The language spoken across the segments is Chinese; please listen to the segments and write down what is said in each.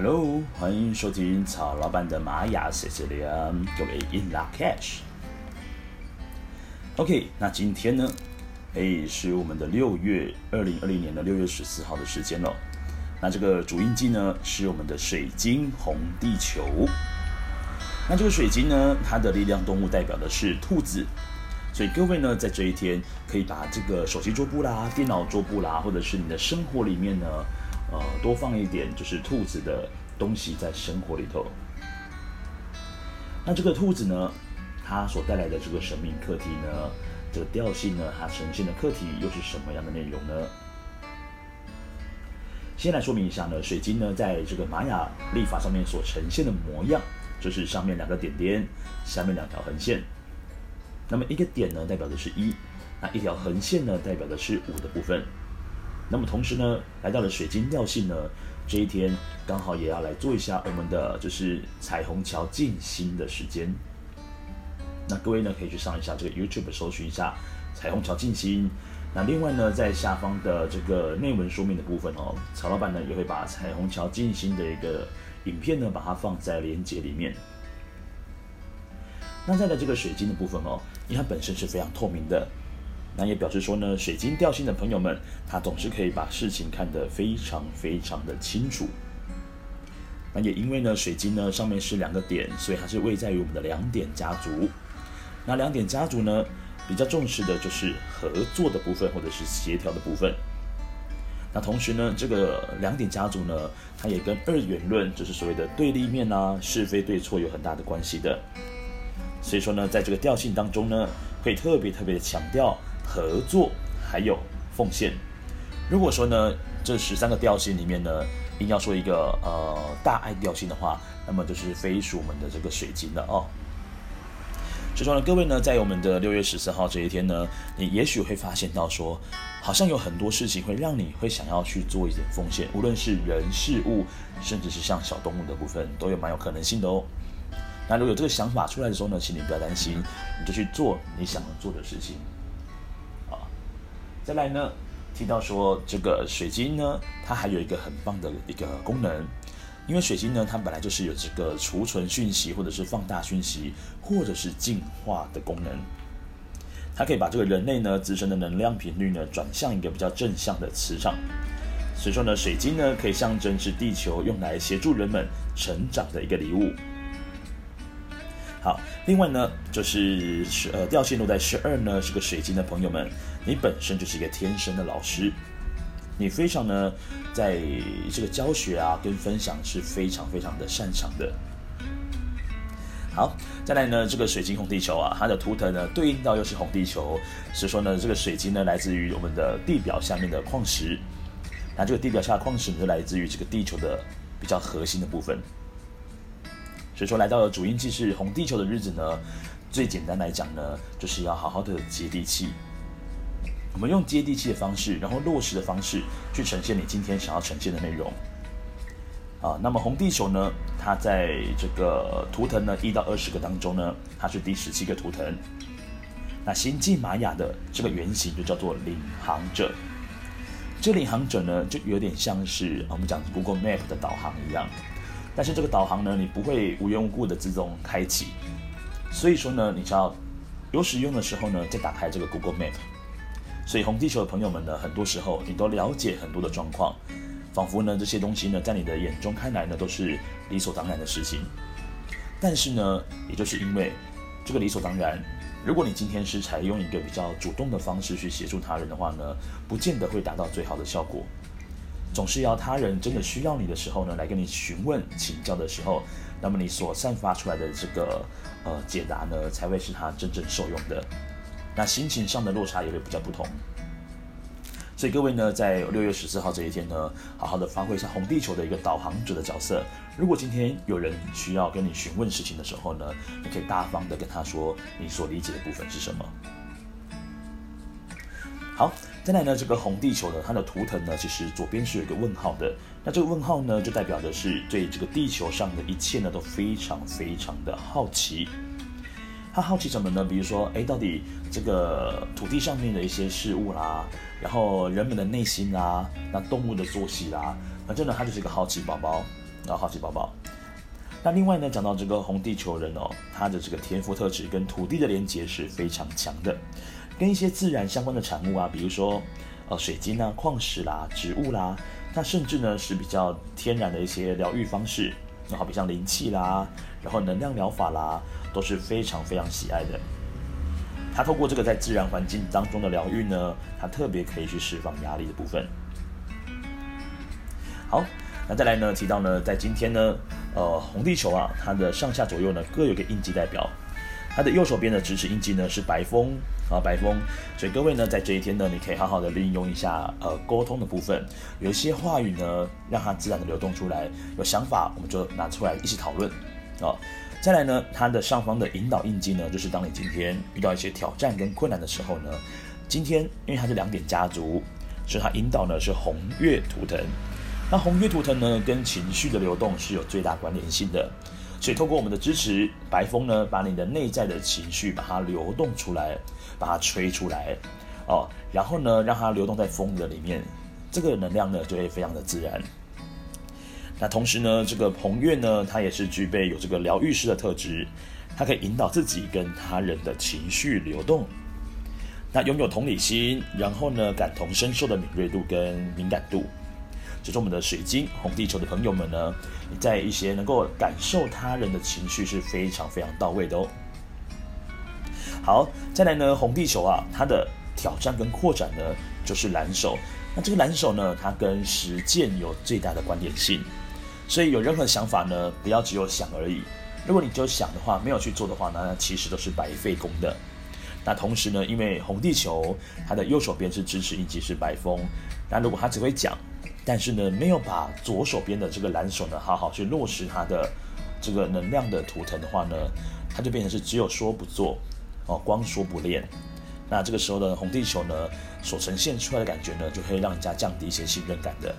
Hello，欢迎收听曹老板的玛雅 Sicilian，各位 In Lak'ech。OK，那今天呢，哎，是我们的六月二零二零年的六月十四号的时间了。那这个主印记呢，是我们的水晶红地球。那这个水晶呢，它的力量动物代表的是兔子，所以各位呢，在这一天可以把这个手机桌布啦、电脑桌布啦，或者是你的生活里面呢。呃，多放一点就是兔子的东西在生活里头。那这个兔子呢，它所带来的这个神秘课题呢，这个调性呢，它呈现的课题又是什么样的内容呢？先来说明一下呢，水晶呢，在这个玛雅历法上面所呈现的模样，就是上面两个点点，下面两条横线。那么一个点呢，代表的是一，那一条横线呢，代表的是五的部分。那么同时呢，来到了水晶调性呢，这一天刚好也要来做一下我们的就是彩虹桥静心的时间。那各位呢，可以去上一下这个 YouTube 搜寻一下彩虹桥静心。那另外呢，在下方的这个内文说明的部分哦，曹老板呢也会把彩虹桥静心的一个影片呢，把它放在连接里面。那在的这个水晶的部分哦，因为它本身是非常透明的。那也表示说呢，水晶调性的朋友们，他总是可以把事情看得非常非常的清楚。那也因为呢，水晶呢上面是两个点，所以它是位在于我们的两点家族。那两点家族呢，比较重视的就是合作的部分，或者是协调的部分。那同时呢，这个两点家族呢，它也跟二元论，就是所谓的对立面啊、是非对错有很大的关系的。所以说呢，在这个调性当中呢，会特别特别的强调。合作还有奉献。如果说呢，这十三个调性里面呢，硬要说一个呃大爱调性的话，那么就是非属我们的这个水晶了哦。所以说呢，各位呢，在我们的六月十四号这一天呢，你也许会发现到说，好像有很多事情会让你会想要去做一点奉献，无论是人事物，甚至是像小动物的部分，都有蛮有可能性的哦。那如果有这个想法出来的时候呢，请你不要担心，你就去做你想要做的事情。再来呢，提到说这个水晶呢，它还有一个很棒的一个功能，因为水晶呢，它本来就是有这个储存讯息，或者是放大讯息，或者是净化的功能。它可以把这个人类呢自身的能量频率呢转向一个比较正向的磁场。所以说呢，水晶呢可以象征是地球用来协助人们成长的一个礼物。好，另外呢，就是十呃调性落在十二呢，是个水晶的朋友们，你本身就是一个天生的老师，你非常呢，在这个教学啊跟分享是非常非常的擅长的。好，再来呢，这个水晶红地球啊，它的图腾呢对应到又是红地球，所以说呢，这个水晶呢来自于我们的地表下面的矿石，那这个地表下矿石呢就来自于这个地球的比较核心的部分。所以说，来到了主印记是红地球的日子呢，最简单来讲呢，就是要好好的接地气。我们用接地气的方式，然后落实的方式，去呈现你今天想要呈现的内容。啊，那么红地球呢，它在这个图腾呢一到二十个当中呢，它是第十七个图腾。那星际玛雅的这个原型就叫做领航者。这领航者呢，就有点像是我们讲 Google Map 的导航一样。但是这个导航呢，你不会无缘无故的自动开启，所以说呢，你只要有使用的时候呢，再打开这个 Google Map。所以红地球的朋友们呢，很多时候你都了解很多的状况，仿佛呢这些东西呢，在你的眼中看来呢，都是理所当然的事情。但是呢，也就是因为这个理所当然，如果你今天是采用一个比较主动的方式去协助他人的话呢，不见得会达到最好的效果。总是要他人真的需要你的时候呢，来跟你询问请教的时候，那么你所散发出来的这个呃解答呢，才会是他真正受用的。那心情上的落差也会比较不同。所以各位呢，在六月十四号这一天呢，好好的发挥一下红地球的一个导航者的角色。如果今天有人需要跟你询问事情的时候呢，你可以大方的跟他说你所理解的部分是什么。好。再来呢，这个红地球呢，它的图腾呢，其实左边是有一个问号的。那这个问号呢，就代表的是对这个地球上的一切呢，都非常非常的好奇。他好奇什么呢？比如说，哎，到底这个土地上面的一些事物啦，然后人们的内心啦，那动物的作息啦，反正呢，他就是一个好奇宝宝。然后好奇宝宝。那另外呢，讲到这个红地球人哦，他的这个天赋特质跟土地的连接是非常强的，跟一些自然相关的产物啊，比如说呃水晶啊、矿石啦、植物啦，那甚至呢是比较天然的一些疗愈方式，那好比像灵气啦，然后能量疗法啦，都是非常非常喜爱的。它透过这个在自然环境当中的疗愈呢，它特别可以去释放压力的部分。好，那再来呢，提到呢，在今天呢。呃，红地球啊，它的上下左右呢各有个印记代表，它的右手边的直尺印记呢是白风啊，白风，所以各位呢在这一天呢，你可以好好的利用一下呃沟通的部分，有一些话语呢让它自然的流动出来，有想法我们就拿出来一起讨论啊。再来呢，它的上方的引导印记呢，就是当你今天遇到一些挑战跟困难的时候呢，今天因为它是两点家族，所以它引导呢是红月图腾。那红月图腾呢，跟情绪的流动是有最大关联性的，所以透过我们的支持，白风呢，把你的内在的情绪把它流动出来，把它吹出来，哦，然后呢，让它流动在风的里面，这个能量呢就会非常的自然。那同时呢，这个彭月呢，它也是具备有这个疗愈师的特质，它可以引导自己跟他人的情绪流动，那拥有同理心，然后呢，感同身受的敏锐度跟敏感度。就是我们的水晶红地球的朋友们呢，在一些能够感受他人的情绪是非常非常到位的哦。好，再来呢，红地球啊，它的挑战跟扩展呢，就是蓝手。那这个蓝手呢，它跟实践有最大的关联性，所以有任何想法呢，不要只有想而已。如果你只有想的话，没有去做的话呢，那其实都是白费功的。那同时呢，因为红地球它的右手边是支持印记是白风，那如果他只会讲。但是呢，没有把左手边的这个蓝手呢，好好去落实它的这个能量的图腾的话呢，它就变成是只有说不做，哦，光说不练。那这个时候呢红地球呢，所呈现出来的感觉呢，就可以让人家降低一些信任感的。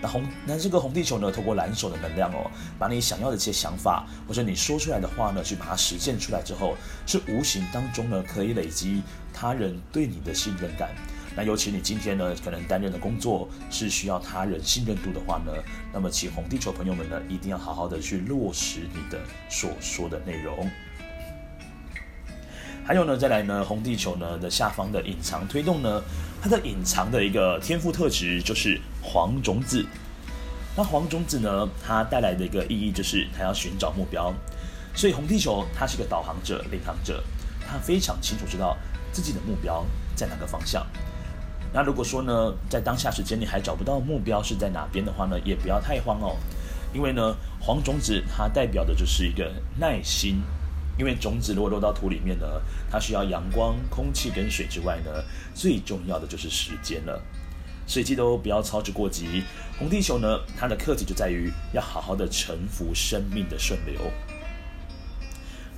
那红，那这个红地球呢，透过蓝手的能量哦，把你想要的一些想法或者你说出来的话呢，去把它实现出来之后，是无形当中呢，可以累积他人对你的信任感。那尤其你今天呢，可能担任的工作是需要他人信任度的话呢，那么请红地球朋友们呢，一定要好好的去落实你的所说的内容。还有呢，再来呢，红地球呢的下方的隐藏推动呢，它的隐藏的一个天赋特质就是黄种子。那黄种子呢，它带来的一个意义就是它要寻找目标，所以红地球它是个导航者、领航者，它非常清楚知道自己的目标在哪个方向。那如果说呢，在当下时间你还找不到目标是在哪边的话呢，也不要太慌哦，因为呢，黄种子它代表的就是一个耐心，因为种子如果落到土里面呢，它需要阳光、空气跟水之外呢，最重要的就是时间了，所以记得不要操之过急。红地球呢，它的课题就在于要好好的臣服生命的顺流。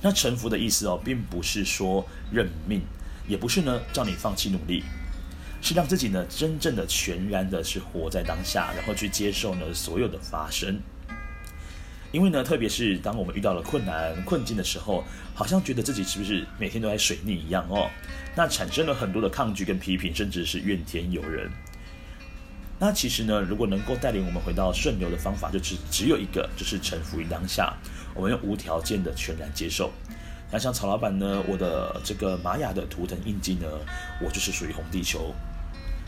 那臣服的意思哦，并不是说认命，也不是呢叫你放弃努力。是让自己呢，真正的全然的是活在当下，然后去接受呢所有的发生。因为呢，特别是当我们遇到了困难困境的时候，好像觉得自己是不是每天都在水逆一样哦？那产生了很多的抗拒跟批评，甚至是怨天尤人。那其实呢，如果能够带领我们回到顺流的方法，就只只有一个，就是臣服于当下，我们用无条件的全然接受。那像曹老板呢，我的这个玛雅的图腾印记呢，我就是属于红地球。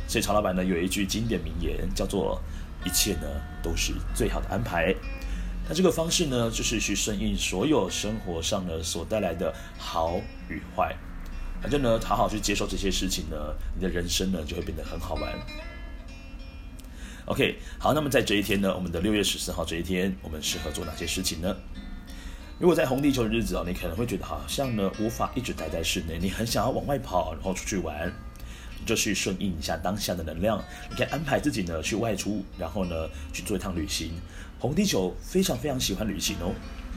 所以曹老板呢有一句经典名言，叫做“一切呢都是最好的安排”。那这个方式呢，就是去顺应所有生活上呢所带来的好与坏。反正呢，好好去接受这些事情呢，你的人生呢就会变得很好玩。OK，好，那么在这一天呢，我们的六月十四号这一天，我们适合做哪些事情呢？如果在红地球的日子哦，你可能会觉得好像呢无法一直待在室内，你很想要往外跑，然后出去玩。就去顺应一下当下的能量，你可以安排自己呢去外出，然后呢去做一趟旅行。红地球非常非常喜欢旅行哦，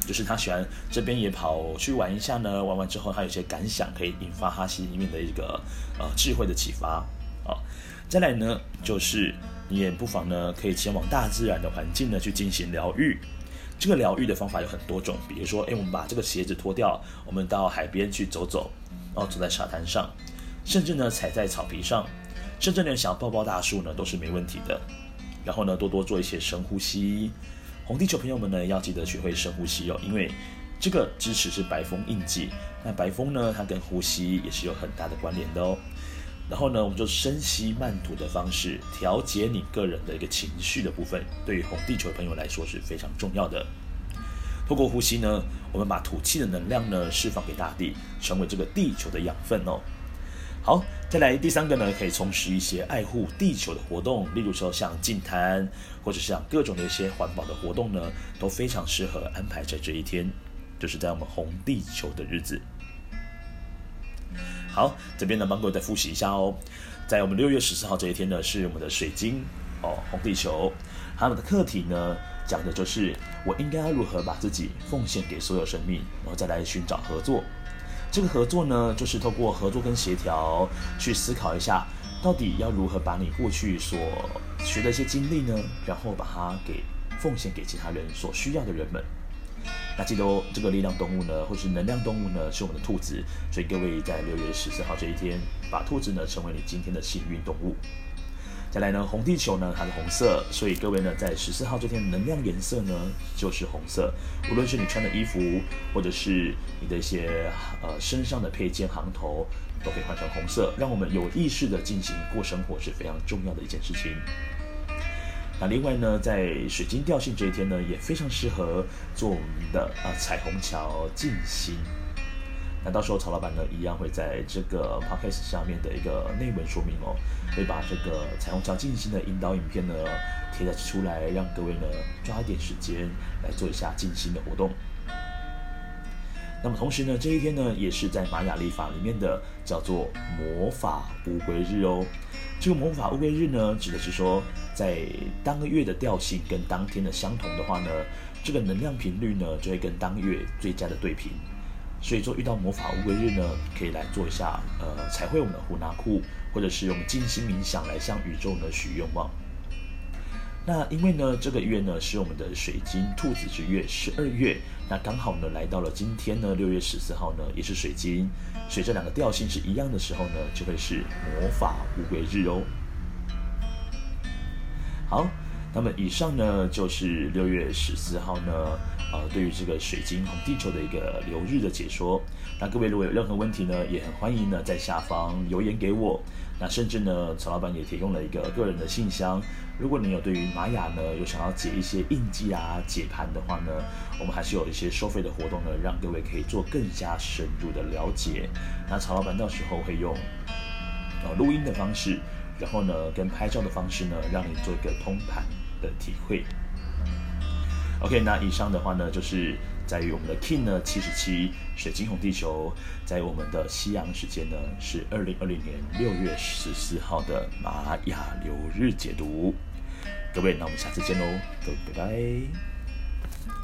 就是他喜欢这边也跑去玩一下呢，玩完之后他有些感想，可以引发他心里面的一个呃智慧的启发啊。再来呢，就是你也不妨呢可以前往大自然的环境呢去进行疗愈。这个疗愈的方法有很多种，比如说，诶，我们把这个鞋子脱掉，我们到海边去走走，然后走在沙滩上。甚至呢，踩在草皮上，甚至连想要抱抱大树呢，都是没问题的。然后呢，多多做一些深呼吸。红地球朋友们呢，要记得学会深呼吸哦，因为这个支持是白风印记。那白风呢，它跟呼吸也是有很大的关联的哦。然后呢，我们就深吸慢吐的方式调节你个人的一个情绪的部分，对于红地球的朋友来说是非常重要的。透过呼吸呢，我们把吐气的能量呢释放给大地，成为这个地球的养分哦。好，再来第三个呢，可以从事一些爱护地球的活动，例如说像净滩，或者像各种的一些环保的活动呢，都非常适合安排在这一天，就是在我们红地球的日子。好，这边呢帮各位再复习一下哦，在我们六月十四号这一天呢，是我们的水晶哦，红地球，他们的课题呢。讲的就是我应该如何把自己奉献给所有生命，然后再来寻找合作。这个合作呢，就是透过合作跟协调去思考一下，到底要如何把你过去所学的一些经历呢，然后把它给奉献给其他人所需要的人们。那记得哦，这个力量动物呢，或是能量动物呢，是我们的兔子。所以各位在六月十四号这一天，把兔子呢成为你今天的幸运动物。再来呢，红地球呢，它是红色，所以各位呢，在十四号这天能量颜色呢就是红色。无论是你穿的衣服，或者是你的一些呃身上的配件、行头，都可以换成红色，让我们有意识的进行过生活是非常重要的一件事情。那另外呢，在水晶调性这一天呢，也非常适合做我们的呃彩虹桥静心。那到时候曹老板呢，一样会在这个 podcast 下面的一个内文说明哦，会把这个彩虹桥静心的引导影片呢贴在出来，让各位呢抓一点时间来做一下静心的活动。那么同时呢，这一天呢也是在玛雅历法里面的叫做魔法乌龟日哦。这个魔法乌龟日呢，指的是说在当个月的调性跟当天的相同的话呢，这个能量频率呢就会跟当月最佳的对频。所以说，遇到魔法乌龟日呢，可以来做一下，呃，彩绘我们的胡纳库，或者是用静心冥想来向宇宙呢许愿望。那因为呢，这个月呢是我们的水晶兔子之月，十二月，那刚好呢来到了今天呢，六月十四号呢，也是水晶，所以这两个调性是一样的时候呢，就会是魔法乌龟日哦。好，那么以上呢就是六月十四号呢。呃，对于这个水晶红地球的一个流日的解说，那各位如果有任何问题呢，也很欢迎呢在下方留言给我。那甚至呢，曹老板也提供了一个个人的信箱，如果你有对于玛雅呢有想要解一些印记啊、解盘的话呢，我们还是有一些收费的活动呢，让各位可以做更加深入的了解。那曹老板到时候会用呃录音的方式，然后呢跟拍照的方式呢，让你做一个通盘的体会。OK，那以上的话呢，就是在于我们的 King 呢七十七水晶红地球，在我们的西洋时间呢是二零二零年六月十四号的玛雅流日解读。各位，那我们下次见喽，各位拜拜。